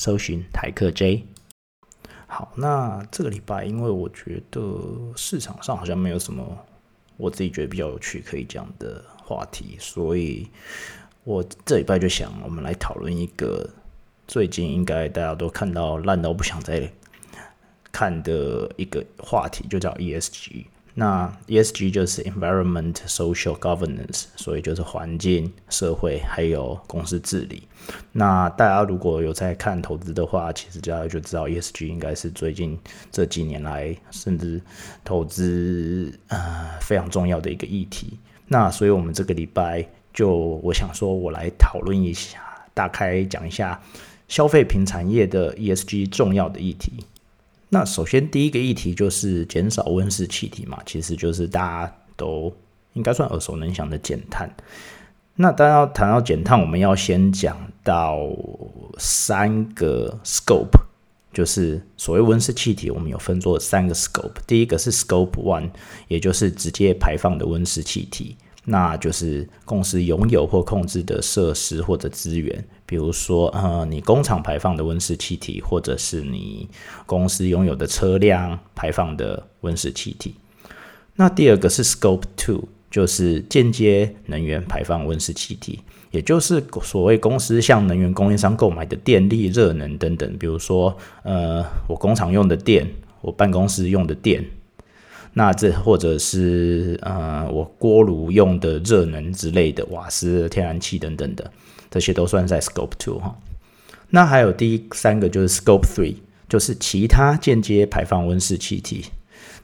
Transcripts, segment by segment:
搜寻台客 J。好，那这个礼拜，因为我觉得市场上好像没有什么我自己觉得比较有趣可以讲的话题，所以我这礼拜就想，我们来讨论一个最近应该大家都看到烂到不想再看的一个话题，就叫 ESG。那 ESG 就是 Environment Social Governance，所以就是环境、社会还有公司治理。那大家如果有在看投资的话，其实大家就知道 ESG 应该是最近这几年来甚至投资呃非常重要的一个议题。那所以我们这个礼拜就我想说，我来讨论一下，大概讲一下消费品产业的 ESG 重要的议题。那首先第一个议题就是减少温室气体嘛，其实就是大家都应该算耳熟能详的减碳。那当然要谈到减碳，我们要先讲到三个 scope，就是所谓温室气体，我们有分作三个 scope。第一个是 scope one，也就是直接排放的温室气体。那就是公司拥有或控制的设施或者资源，比如说，呃，你工厂排放的温室气体，或者是你公司拥有的车辆排放的温室气体。那第二个是 Scope Two，就是间接能源排放温室气体，也就是所谓公司向能源供应商购买的电力、热能等等，比如说，呃，我工厂用的电，我办公室用的电。那这或者是呃，我锅炉用的热能之类的，瓦斯、天然气等等的，这些都算在 Scope Two 哈。那还有第三个就是 Scope Three，就是其他间接排放温室气体。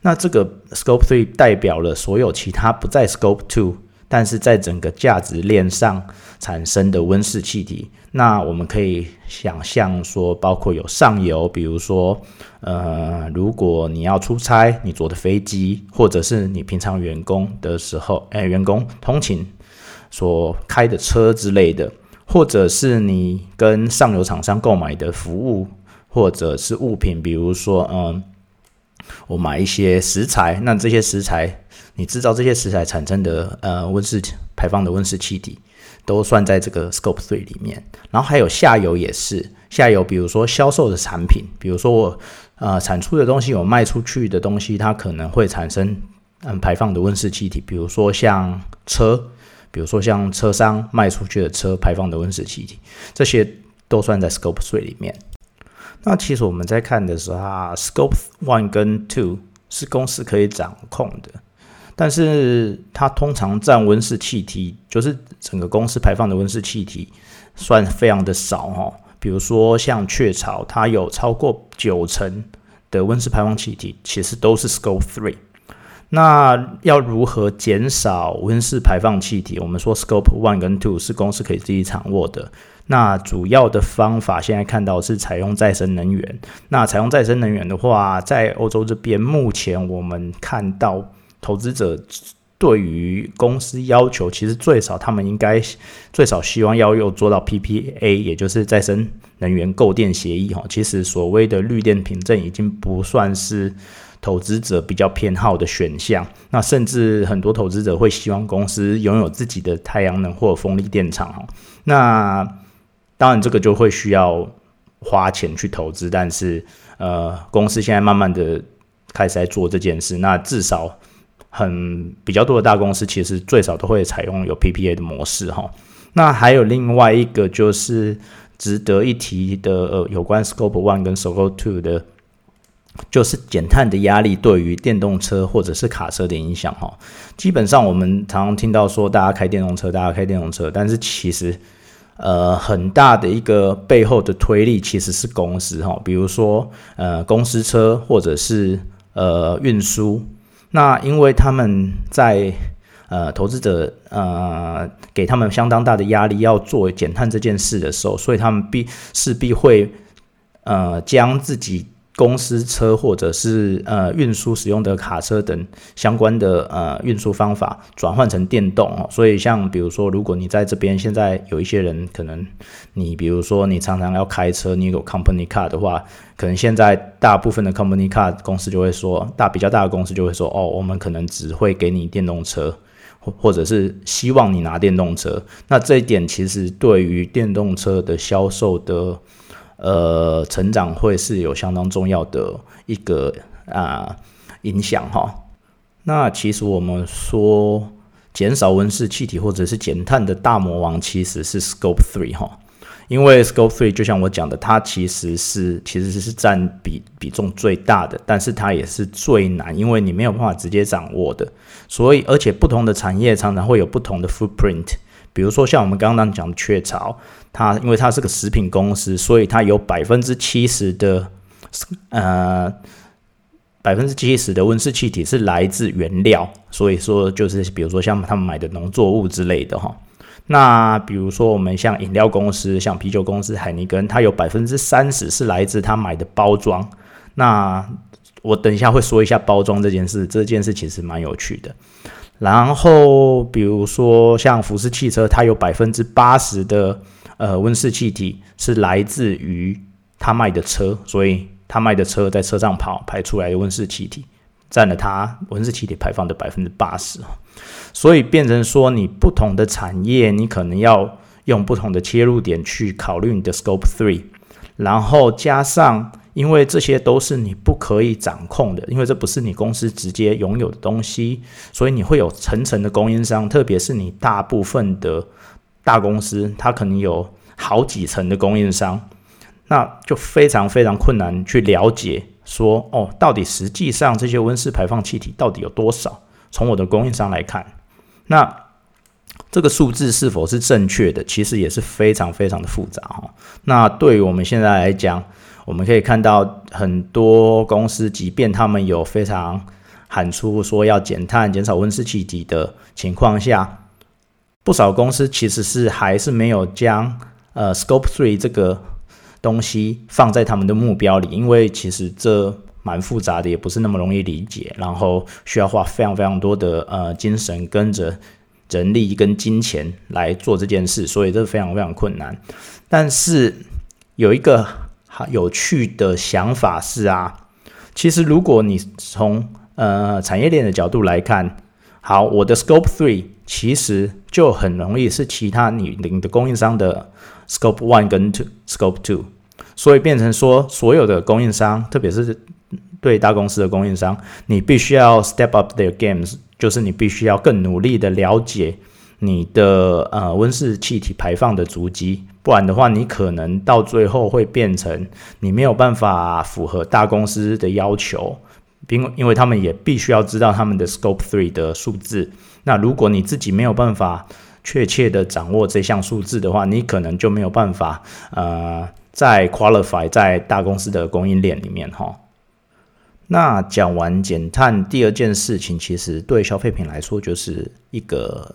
那这个 Scope Three 代表了所有其他不在 Scope Two。但是在整个价值链上产生的温室气体，那我们可以想象说，包括有上游，比如说，呃，如果你要出差，你坐的飞机，或者是你平常员工的时候，哎，员工通勤所开的车之类的，或者是你跟上游厂商购买的服务或者是物品，比如说，嗯，我买一些食材，那这些食材。你制造这些食材产生的呃温室排放的温室气体，都算在这个 Scope Three 里面。然后还有下游也是，下游比如说销售的产品，比如说我呃产出的东西，我卖出去的东西，它可能会产生嗯排放的温室气体。比如说像车，比如说像车商卖出去的车排放的温室气体，这些都算在 Scope Three 里面。那其实我们在看的时候啊，Scope One 跟 Two 是公司可以掌控的。但是它通常占温室气体，就是整个公司排放的温室气体，算非常的少哈。比如说像雀巢，它有超过九成的温室排放气体，其实都是 Scope Three。那要如何减少温室排放气体？我们说 Scope One 跟 Two 是公司可以自己掌握的。那主要的方法现在看到是采用再生能源。那采用再生能源的话，在欧洲这边，目前我们看到。投资者对于公司要求，其实最少他们应该最少希望要有做到 PPA，也就是再生能源购电协议哈。其实所谓的绿电凭证已经不算是投资者比较偏好的选项。那甚至很多投资者会希望公司拥有自己的太阳能或风力电厂哈。那当然这个就会需要花钱去投资，但是呃，公司现在慢慢的开始在做这件事，那至少。很比较多的大公司，其实最少都会采用有 PPA 的模式哈。那还有另外一个就是值得一提的，呃，有关 Scope One 跟 Scope Two 的，就是减碳的压力对于电动车或者是卡车的影响哈。基本上我们常常听到说，大家开电动车，大家开电动车，但是其实呃很大的一个背后的推力其实是公司哈，比如说呃公司车或者是呃运输。那因为他们在呃投资者呃给他们相当大的压力，要做减碳这件事的时候，所以他们必势必会呃将自己。公司车或者是呃运输使用的卡车等相关的呃运输方法转换成电动哦，所以像比如说，如果你在这边现在有一些人可能你比如说你常常要开车，你有 company car 的话，可能现在大部分的 company car 公司就会说，大比较大的公司就会说，哦，我们可能只会给你电动车，或或者是希望你拿电动车。那这一点其实对于电动车的销售的。呃，成长会是有相当重要的一个啊影响哈。那其实我们说减少温室气体或者是减碳的大魔王其实是 Scope Three 哈，因为 Scope Three 就像我讲的，它其实是其实是占比比重最大的，但是它也是最难，因为你没有办法直接掌握的。所以，而且不同的产业常常会有不同的 footprint。比如说像我们刚刚讲的雀巢，它因为它是个食品公司，所以它有百分之七十的呃百分之七十的温室气体是来自原料，所以说就是比如说像他们买的农作物之类的哈。那比如说我们像饮料公司，像啤酒公司海尼根，它有百分之三十是来自他买的包装。那我等一下会说一下包装这件事，这件事其实蛮有趣的。然后，比如说像福斯汽车，它有百分之八十的呃温室气体是来自于它卖的车，所以它卖的车在车上跑排出来的温室气体占了它温室气体排放的百分之八十。所以变成说，你不同的产业，你可能要用不同的切入点去考虑你的 Scope Three，然后加上。因为这些都是你不可以掌控的，因为这不是你公司直接拥有的东西，所以你会有层层的供应商，特别是你大部分的大公司，它可能有好几层的供应商，那就非常非常困难去了解说，哦，到底实际上这些温室排放气体到底有多少？从我的供应商来看，那这个数字是否是正确的，其实也是非常非常的复杂哈。那对于我们现在来讲，我们可以看到很多公司，即便他们有非常喊出说要减碳、减少温室气体的情况下，不少公司其实是还是没有将呃 Scope Three 这个东西放在他们的目标里，因为其实这蛮复杂的，也不是那么容易理解，然后需要花非常非常多的呃精神跟着人力跟金钱来做这件事，所以这是非常非常困难。但是有一个。有趣的想法是啊，其实如果你从呃产业链的角度来看，好，我的 Scope Three 其实就很容易是其他你你的供应商的 Scope One 跟 Two Scope Two，所以变成说所有的供应商，特别是对大公司的供应商，你必须要 step up their games，就是你必须要更努力的了解你的呃温室气体排放的足迹。不然的话，你可能到最后会变成你没有办法符合大公司的要求，因因为他们也必须要知道他们的 Scope Three 的数字。那如果你自己没有办法确切的掌握这项数字的话，你可能就没有办法呃在 qualify 在大公司的供应链里面哈。那讲完减碳，第二件事情其实对消费品来说就是一个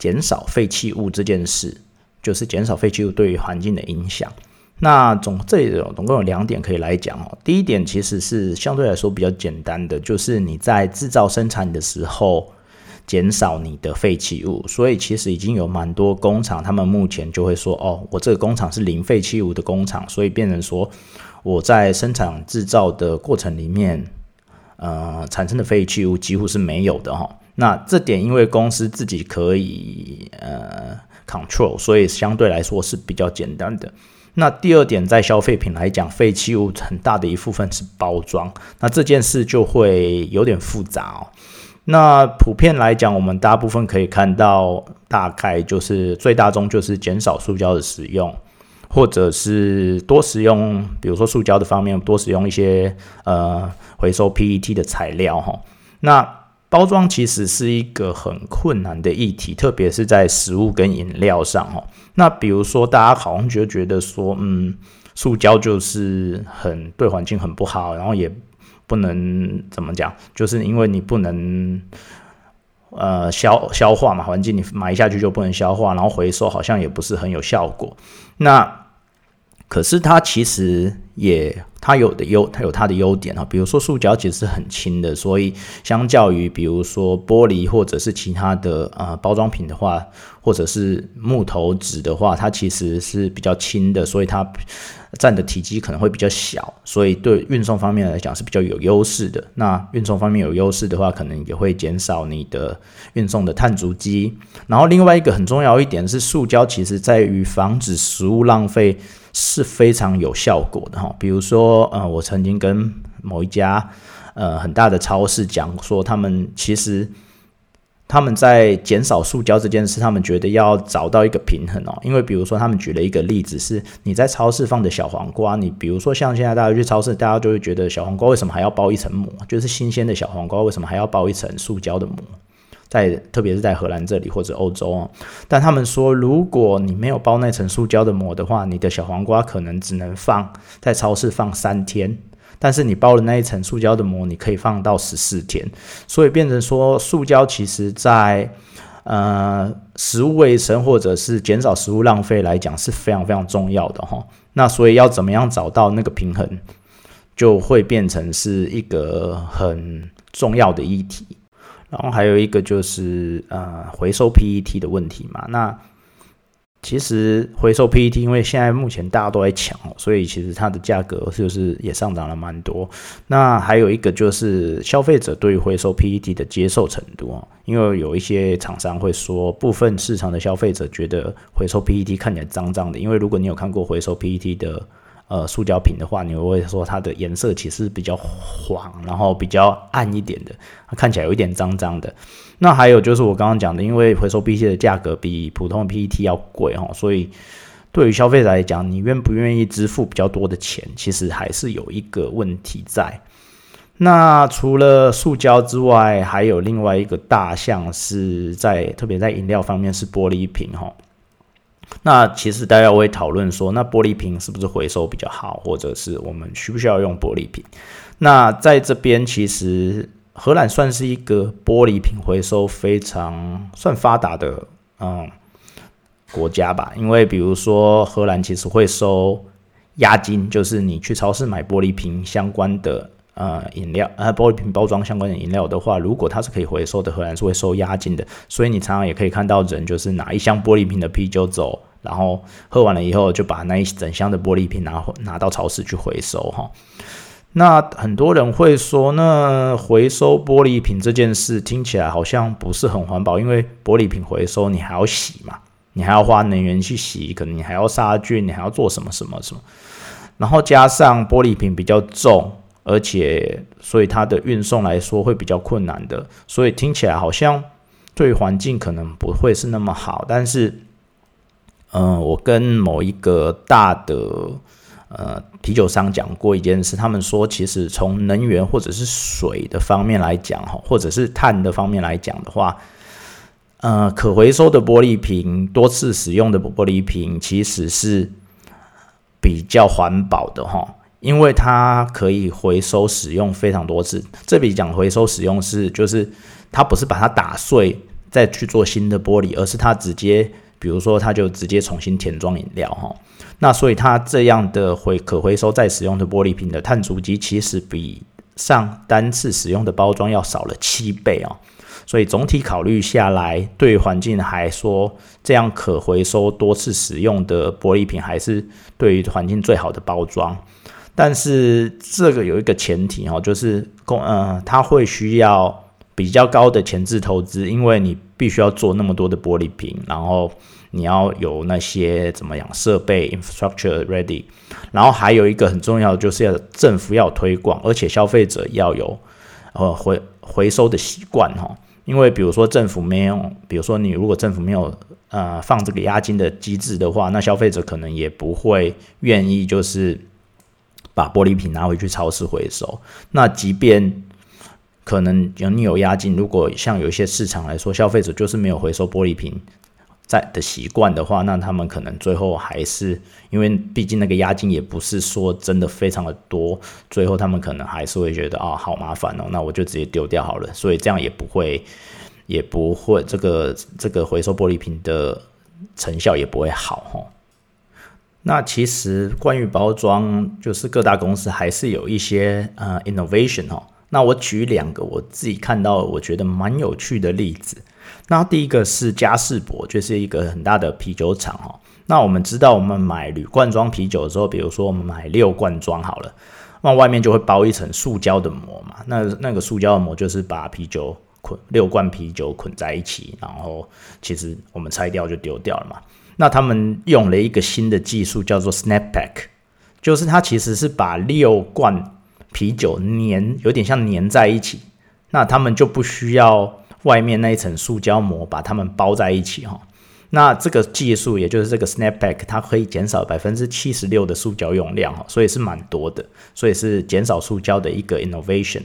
减少废弃物这件事。就是减少废弃物对于环境的影响。那总这里总共有两点可以来讲哦。第一点其实是相对来说比较简单的，就是你在制造生产的时候减少你的废弃物。所以其实已经有蛮多工厂，他们目前就会说：“哦，我这个工厂是零废弃物的工厂。”所以变成说我在生产制造的过程里面，呃，产生的废弃物几乎是没有的哈。那这点因为公司自己可以呃。control，所以相对来说是比较简单的。那第二点，在消费品来讲，废弃物很大的一部分是包装，那这件事就会有点复杂哦。那普遍来讲，我们大部分可以看到，大概就是最大宗就是减少塑胶的使用，或者是多使用，比如说塑胶的方面，多使用一些呃回收 PET 的材料哈。那包装其实是一个很困难的议题，特别是在食物跟饮料上哦。那比如说，大家好像就觉得说，嗯，塑胶就是很对环境很不好，然后也不能怎么讲，就是因为你不能呃消消化嘛，环境你埋下去就不能消化，然后回收好像也不是很有效果。那可是它其实也它有的优，它有它的优点啊。比如说塑胶其实是很轻的，所以相较于比如说玻璃或者是其他的呃包装品的话，或者是木头纸的话，它其实是比较轻的，所以它占的体积可能会比较小，所以对运送方面来讲是比较有优势的。那运送方面有优势的话，可能也会减少你的运送的碳足迹。然后另外一个很重要一点是，塑胶其实在于防止食物浪费。是非常有效果的哈，比如说，呃，我曾经跟某一家呃很大的超市讲说，他们其实他们在减少塑胶这件事，他们觉得要找到一个平衡哦。因为比如说，他们举了一个例子是，你在超市放的小黄瓜，你比如说像现在大家去超市，大家就会觉得小黄瓜为什么还要包一层膜？就是新鲜的小黄瓜为什么还要包一层塑胶的膜？在特别是在荷兰这里或者欧洲啊，但他们说，如果你没有包那层塑胶的膜的话，你的小黄瓜可能只能放在超市放三天，但是你包了那一层塑胶的膜，你可以放到十四天，所以变成说，塑胶其实在呃食物卫生或者是减少食物浪费来讲是非常非常重要的哈。那所以要怎么样找到那个平衡，就会变成是一个很重要的议题。然后还有一个就是呃回收 PET 的问题嘛，那其实回收 PET 因为现在目前大家都在抢，所以其实它的价格就是也上涨了蛮多。那还有一个就是消费者对于回收 PET 的接受程度啊，因为有一些厂商会说，部分市场的消费者觉得回收 PET 看起来脏脏的，因为如果你有看过回收 PET 的。呃，塑胶瓶的话，你会说它的颜色其实比较黄，然后比较暗一点的，看起来有一点脏脏的。那还有就是我刚刚讲的，因为回收 PET 的价格比普通的 PET 要贵哈，所以对于消费者来讲，你愿不愿意支付比较多的钱，其实还是有一个问题在。那除了塑胶之外，还有另外一个大项是在特别在饮料方面是玻璃瓶哈。那其实大家会讨论说，那玻璃瓶是不是回收比较好，或者是我们需不需要用玻璃瓶？那在这边，其实荷兰算是一个玻璃瓶回收非常算发达的嗯国家吧。因为比如说，荷兰其实会收押金，就是你去超市买玻璃瓶相关的。呃，饮料呃，玻璃瓶包装相关的饮料的话，如果它是可以回收的，荷兰是会收押金的。所以你常常也可以看到人就是拿一箱玻璃瓶的啤酒走，然后喝完了以后就把那一整箱的玻璃瓶拿拿到超市去回收哈。那很多人会说，那回收玻璃瓶这件事听起来好像不是很环保，因为玻璃瓶回收你还要洗嘛，你还要花能源去洗，可能你还要杀菌，你还要做什么什么什么，然后加上玻璃瓶比较重。而且，所以它的运送来说会比较困难的，所以听起来好像对环境可能不会是那么好。但是，嗯，我跟某一个大的呃啤酒商讲过一件事，他们说，其实从能源或者是水的方面来讲，哈，或者是碳的方面来讲的话，呃，可回收的玻璃瓶、多次使用的玻璃瓶其实是比较环保的，哈。因为它可以回收使用非常多次，这里讲回收使用是就是它不是把它打碎再去做新的玻璃，而是它直接，比如说它就直接重新填装饮料哈。那所以它这样的回可回收再使用的玻璃瓶的碳足迹其实比上单次使用的包装要少了七倍哦。所以总体考虑下来，对环境还说这样可回收多次使用的玻璃瓶还是对于环境最好的包装。但是这个有一个前提哈，就是公呃，它会需要比较高的前置投资，因为你必须要做那么多的玻璃瓶，然后你要有那些怎么样设备 infrastructure ready，然后还有一个很重要的就是要政府要推广，而且消费者要有呃回回收的习惯哈，因为比如说政府没有，比如说你如果政府没有呃放这个押金的机制的话，那消费者可能也不会愿意就是。把玻璃瓶拿回去超市回收。那即便可能有你有押金，如果像有一些市场来说，消费者就是没有回收玻璃瓶在的习惯的话，那他们可能最后还是因为毕竟那个押金也不是说真的非常的多，最后他们可能还是会觉得啊好麻烦哦，那我就直接丢掉好了。所以这样也不会也不会这个这个回收玻璃瓶的成效也不会好哈。那其实关于包装，就是各大公司还是有一些呃 innovation 哦。那我举两个我自己看到我觉得蛮有趣的例子。那第一个是嘉士伯，就是一个很大的啤酒厂哦。那我们知道，我们买铝罐装啤酒的时候，比如说我们买六罐装好了，那外面就会包一层塑胶的膜嘛。那那个塑胶的膜就是把啤酒捆六罐啤酒捆在一起，然后其实我们拆掉就丢掉了嘛。那他们用了一个新的技术，叫做 Snapback，就是它其实是把六罐啤酒粘，有点像粘在一起。那他们就不需要外面那一层塑胶膜把它们包在一起哈。那这个技术，也就是这个 Snapback，它可以减少百分之七十六的塑胶用量哈，所以是蛮多的，所以是减少塑胶的一个 innovation。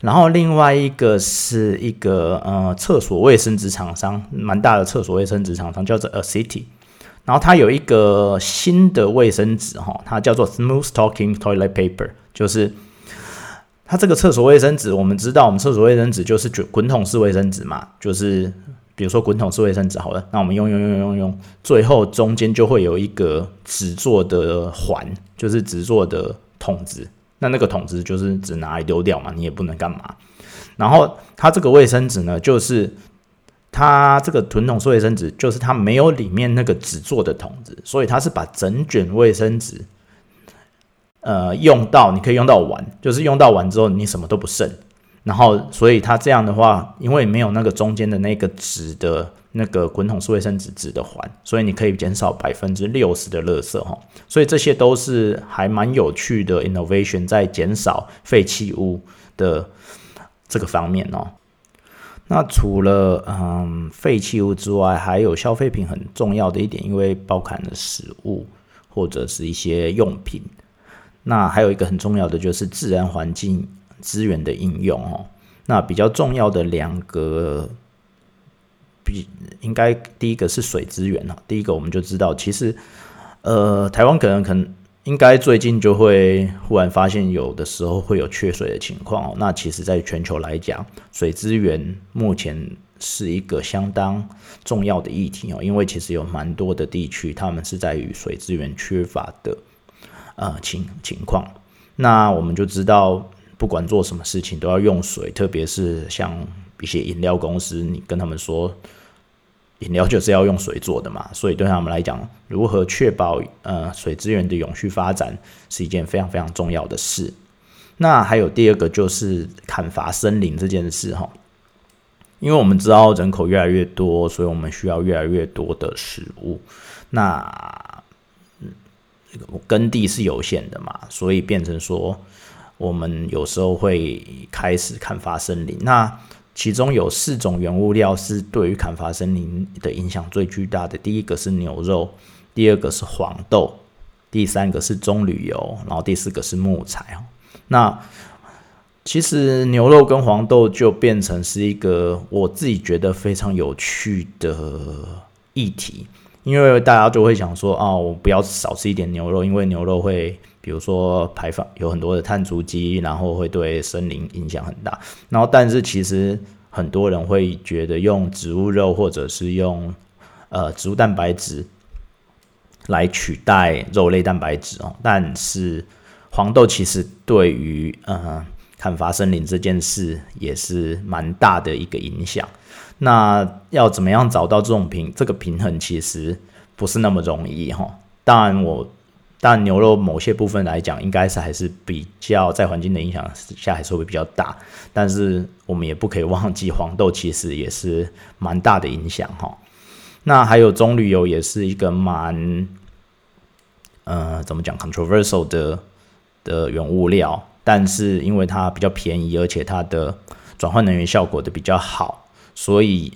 然后另外一个是一个呃厕所卫生纸厂商，蛮大的厕所卫生纸厂商，叫做 A City。然后它有一个新的卫生纸，哈，它叫做 Smooth Talking Toilet Paper，就是它这个厕所卫生纸。我们知道，我们厕所卫生纸就是卷滚筒式卫生纸嘛，就是比如说滚筒式卫生纸，好了，那我们用用用用用，最后中间就会有一个纸做的环，就是纸做的筒子。那那个筒子就是只拿来丢掉嘛，你也不能干嘛。然后它这个卫生纸呢，就是。它这个臀筒式卫生纸就是它没有里面那个纸做的筒子，所以它是把整卷卫生纸，呃，用到你可以用到完，就是用到完之后你什么都不剩。然后，所以它这样的话，因为没有那个中间的那个纸的那个滚筒式卫生纸纸的环，所以你可以减少百分之六十的垃圾哈。所以这些都是还蛮有趣的 innovation，在减少废弃物的这个方面哦。那除了嗯废弃物之外，还有消费品很重要的一点，因为包含了食物或者是一些用品。那还有一个很重要的就是自然环境资源的应用哦。那比较重要的两个，比应该第一个是水资源哦。第一个我们就知道，其实呃台湾可能可能。应该最近就会忽然发现，有的时候会有缺水的情况。那其实，在全球来讲，水资源目前是一个相当重要的议题哦。因为其实有蛮多的地区，他们是在于水资源缺乏的呃情情况。那我们就知道，不管做什么事情都要用水，特别是像一些饮料公司，你跟他们说。饮料就是要用水做的嘛，所以对他们来讲，如何确保呃水资源的永续发展是一件非常非常重要的事。那还有第二个就是砍伐森林这件事哈，因为我们知道人口越来越多，所以我们需要越来越多的食物。那嗯，耕地是有限的嘛，所以变成说我们有时候会开始砍伐森林。那其中有四种原物料是对于砍伐森林的影响最巨大的。第一个是牛肉，第二个是黄豆，第三个是棕榈油，然后第四个是木材哦。那其实牛肉跟黄豆就变成是一个我自己觉得非常有趣的议题，因为大家就会想说，哦，我不要少吃一点牛肉，因为牛肉会。比如说排放有很多的碳足迹，然后会对森林影响很大。然后，但是其实很多人会觉得用植物肉或者是用呃植物蛋白质来取代肉类蛋白质哦。但是黄豆其实对于呃砍伐森林这件事也是蛮大的一个影响。那要怎么样找到这种平这个平衡，其实不是那么容易哈。当然我。但牛肉某些部分来讲，应该是还是比较在环境的影响下，还是会比较大。但是我们也不可以忘记，黄豆其实也是蛮大的影响哈。那还有棕榈油也是一个蛮，呃，怎么讲，controversial 的的原物料。但是因为它比较便宜，而且它的转换能源效果的比较好，所以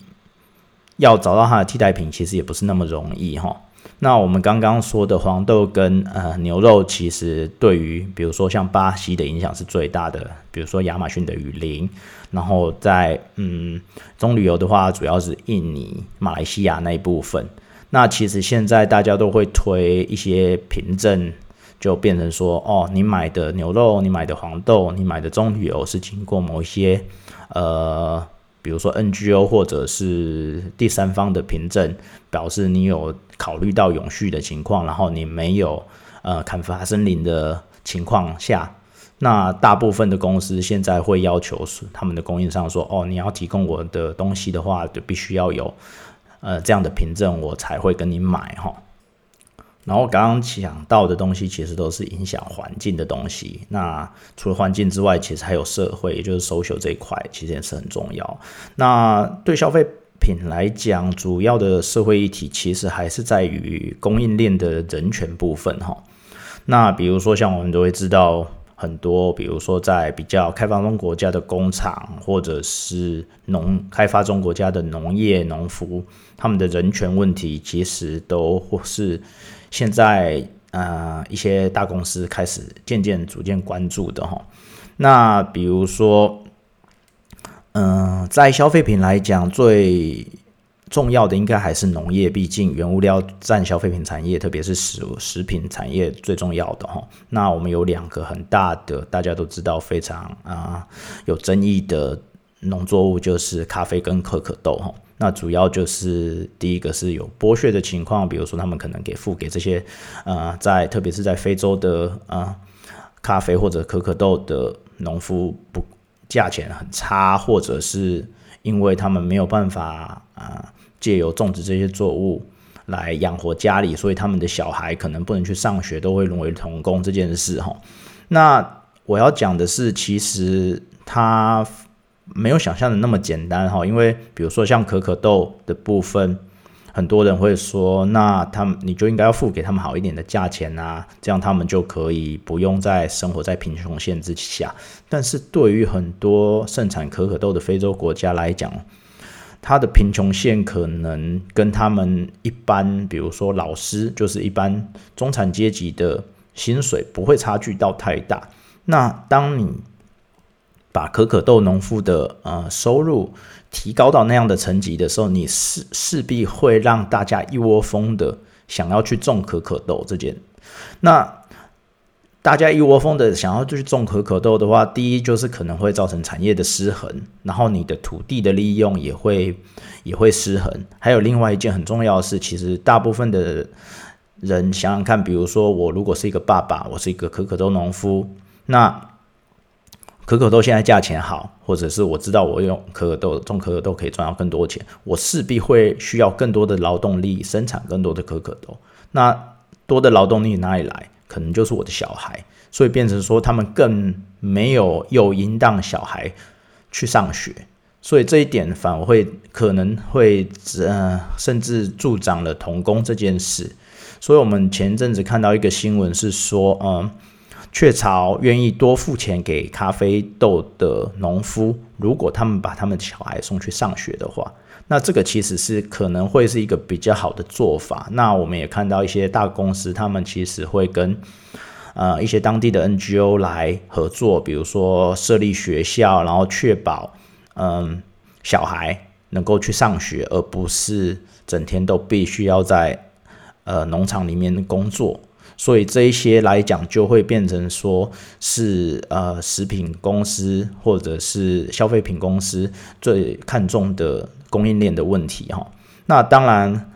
要找到它的替代品，其实也不是那么容易哈。那我们刚刚说的黄豆跟呃牛肉，其实对于比如说像巴西的影响是最大的，比如说亚马逊的雨林，然后在嗯棕榈油的话，主要是印尼、马来西亚那一部分。那其实现在大家都会推一些凭证，就变成说，哦，你买的牛肉、你买的黄豆、你买的棕榈油是经过某一些呃比如说 NGO 或者是第三方的凭证，表示你有考虑到永续的情况，然后你没有呃砍伐森林的情况下，那大部分的公司现在会要求他们的供应商说，哦，你要提供我的东西的话，就必须要有呃这样的凭证，我才会跟你买哈。然后刚刚讲到的东西，其实都是影响环境的东西。那除了环境之外，其实还有社会，也就是 social 这一块，其实也是很重要。那对消费品来讲，主要的社会议题其实还是在于供应链的人权部分哈。那比如说，像我们都会知道很多，比如说在比较开发中国家的工厂，或者是农开发中国家的农业农夫，他们的人权问题，其实都或是。现在呃，一些大公司开始渐渐逐渐关注的哈。那比如说，嗯，在消费品来讲，最重要的应该还是农业，毕竟原物料占消费品产业，特别是食食品产业最重要的哈。那我们有两个很大的，大家都知道非常啊有争议的农作物，就是咖啡跟可可豆哈。那主要就是第一个是有剥削的情况，比如说他们可能给付给这些，呃，在特别是在非洲的啊咖啡或者可可豆的农夫不价钱很差，或者是因为他们没有办法啊借由种植这些作物来养活家里，所以他们的小孩可能不能去上学，都会沦为童工这件事哈。那我要讲的是，其实他。没有想象的那么简单哈，因为比如说像可可豆的部分，很多人会说，那他们你就应该要付给他们好一点的价钱啊，这样他们就可以不用再生活在贫穷线之下。但是对于很多盛产可可豆的非洲国家来讲，它的贫穷线可能跟他们一般，比如说老师，就是一般中产阶级的薪水不会差距到太大。那当你把可可豆农夫的呃收入提高到那样的层级的时候，你势势必会让大家一窝蜂的想要去种可可豆这件。那大家一窝蜂的想要去种可可豆的话，第一就是可能会造成产业的失衡，然后你的土地的利用也会也会失衡。还有另外一件很重要的是，其实大部分的人想想看，比如说我如果是一个爸爸，我是一个可可豆农夫，那。可可豆现在价钱好，或者是我知道我用可可豆种可可豆可以赚到更多钱，我势必会需要更多的劳动力生产更多的可可豆。那多的劳动力哪里来？可能就是我的小孩，所以变成说他们更没有诱因让小孩去上学，所以这一点反而会可能会呃甚至助长了童工这件事。所以我们前阵子看到一个新闻是说，嗯。雀巢愿意多付钱给咖啡豆的农夫，如果他们把他们小孩送去上学的话，那这个其实是可能会是一个比较好的做法。那我们也看到一些大公司，他们其实会跟呃一些当地的 NGO 来合作，比如说设立学校，然后确保嗯小孩能够去上学，而不是整天都必须要在呃农场里面工作。所以这一些来讲，就会变成说是呃食品公司或者是消费品公司最看重的供应链的问题哈。那当然，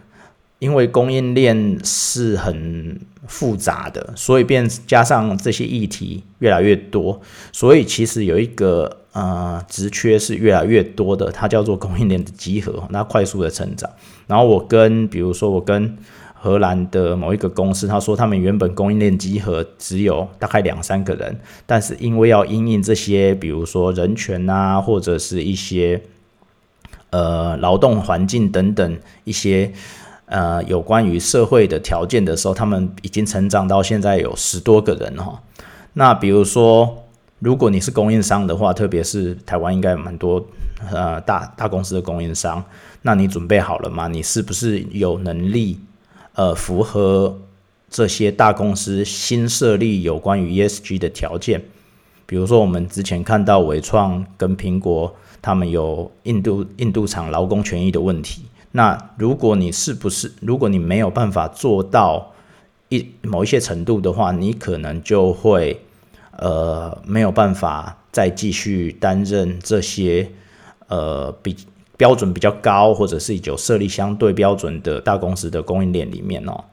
因为供应链是很复杂的，所以变加上这些议题越来越多，所以其实有一个呃职缺是越来越多的，它叫做供应链的集合，那快速的成长。然后我跟比如说我跟荷兰的某一个公司，他说他们原本供应链集合只有大概两三个人，但是因为要因应这些，比如说人权啊，或者是一些呃劳动环境等等一些呃有关于社会的条件的时候，他们已经成长到现在有十多个人哈。那比如说，如果你是供应商的话，特别是台湾应该蛮多呃大大公司的供应商，那你准备好了吗？你是不是有能力？呃，符合这些大公司新设立有关于 ESG 的条件，比如说我们之前看到伟创跟苹果，他们有印度印度厂劳工权益的问题。那如果你是不是，如果你没有办法做到一某一些程度的话，你可能就会呃没有办法再继续担任这些。呃比标准比较高，或者是有设立相对标准的大公司的供应链里面哦。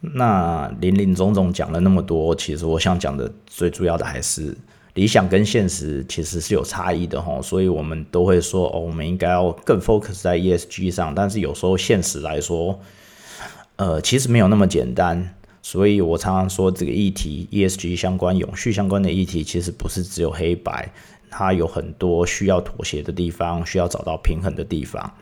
那林林总总讲了那么多，其实我想讲的最主要的还是理想跟现实其实是有差异的哈，所以我们都会说哦，我们应该要更 focus 在 ESG 上，但是有时候现实来说，呃，其实没有那么简单。所以我常常说，这个议题 ESG 相关、永续相关的议题，其实不是只有黑白，它有很多需要妥协的地方，需要找到平衡的地方。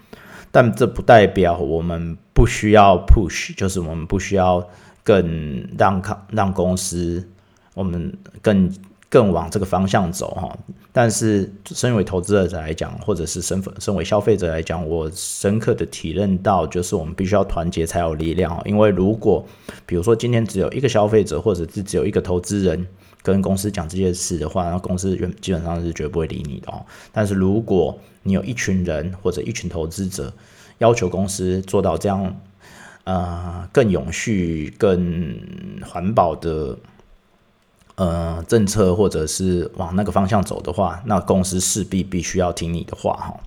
但这不代表我们不需要 push，就是我们不需要更让让公司，我们更。更往这个方向走哈，但是身为投资者来讲，或者是身份身为消费者来讲，我深刻的体认到，就是我们必须要团结才有力量因为如果比如说今天只有一个消费者，或者是只有一个投资人跟公司讲这件事的话，那公司原基本上是绝不会理你的哦。但是如果你有一群人或者一群投资者要求公司做到这样，呃，更永续、更环保的。呃，政策或者是往那个方向走的话，那公司势必必须要听你的话哈。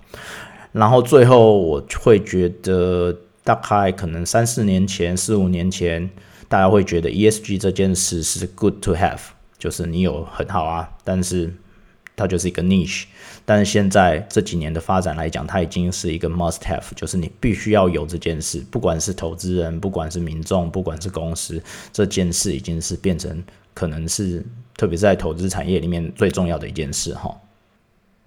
然后最后我会觉得，大概可能三四年前、四五年前，大家会觉得 ESG 这件事是 good to have，就是你有很好啊，但是它就是一个 niche。但是现在这几年的发展来讲，它已经是一个 must have，就是你必须要有这件事，不管是投资人，不管是民众，不管是公司，这件事已经是变成。可能是特别是在投资产业里面最重要的一件事哈。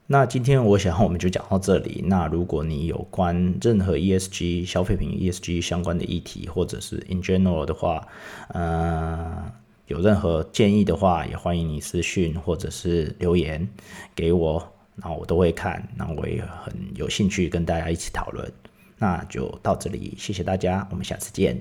那今天我想我们就讲到这里。那如果你有关任何 ESG 消费品 ESG 相关的议题，或者是 in general 的话，呃，有任何建议的话，也欢迎你私讯或者是留言给我，那我都会看，那我也很有兴趣跟大家一起讨论。那就到这里，谢谢大家，我们下次见。